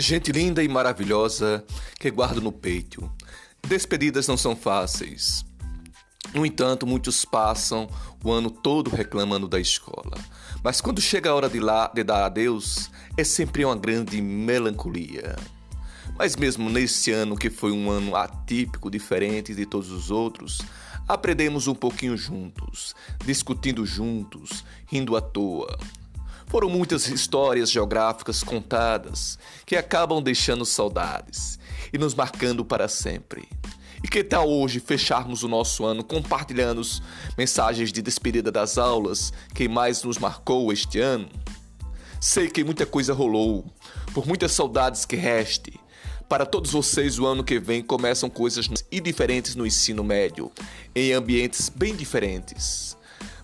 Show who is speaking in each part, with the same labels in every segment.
Speaker 1: Gente linda e maravilhosa que guardo no peito. Despedidas não são fáceis. No entanto, muitos passam o ano todo reclamando da escola. Mas quando chega a hora de, lá, de dar adeus, é sempre uma grande melancolia. Mas mesmo nesse ano, que foi um ano atípico, diferente de todos os outros, aprendemos um pouquinho juntos, discutindo juntos, rindo à toa, foram muitas histórias geográficas contadas que acabam deixando saudades e nos marcando para sempre. E que tal hoje fecharmos o nosso ano compartilhando mensagens de despedida das aulas que mais nos marcou este ano? Sei que muita coisa rolou, por muitas saudades que reste. Para todos vocês, o ano que vem começam coisas e diferentes no ensino médio, em ambientes bem diferentes.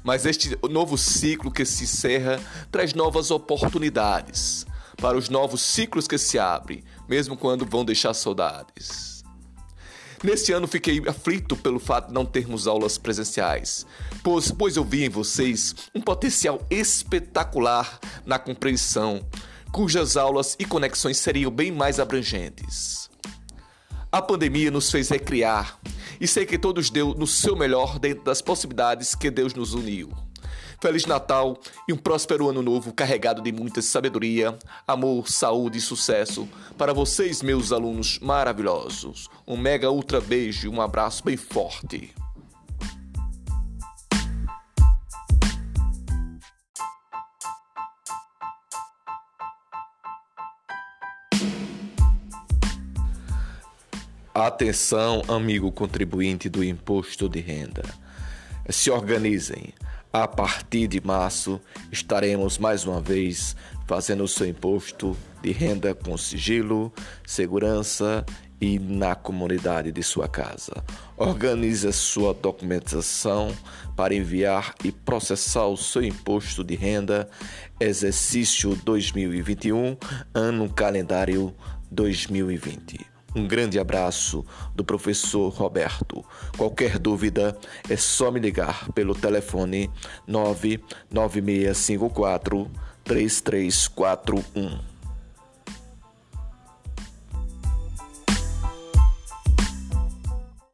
Speaker 1: Mas este novo ciclo que se encerra traz novas oportunidades para os novos ciclos que se abrem, mesmo quando vão deixar saudades. Neste ano fiquei aflito pelo fato de não termos aulas presenciais, pois, pois eu vi em vocês um potencial espetacular na compreensão, cujas aulas e conexões seriam bem mais abrangentes. A pandemia nos fez recriar e sei que todos deu no seu melhor dentro das possibilidades que Deus nos uniu. Feliz Natal e um próspero ano novo carregado de muita sabedoria, amor, saúde e sucesso para vocês, meus alunos maravilhosos. Um mega ultra beijo e um abraço bem forte. Atenção, amigo contribuinte do imposto de renda. Se organizem. A partir de março, estaremos mais uma vez fazendo o seu imposto de renda com sigilo, segurança e na comunidade de sua casa. Organize sua documentação para enviar e processar o seu imposto de renda exercício 2021, ano calendário 2020. Um grande abraço do professor Roberto. Qualquer dúvida é só me ligar pelo telefone 99654 3341.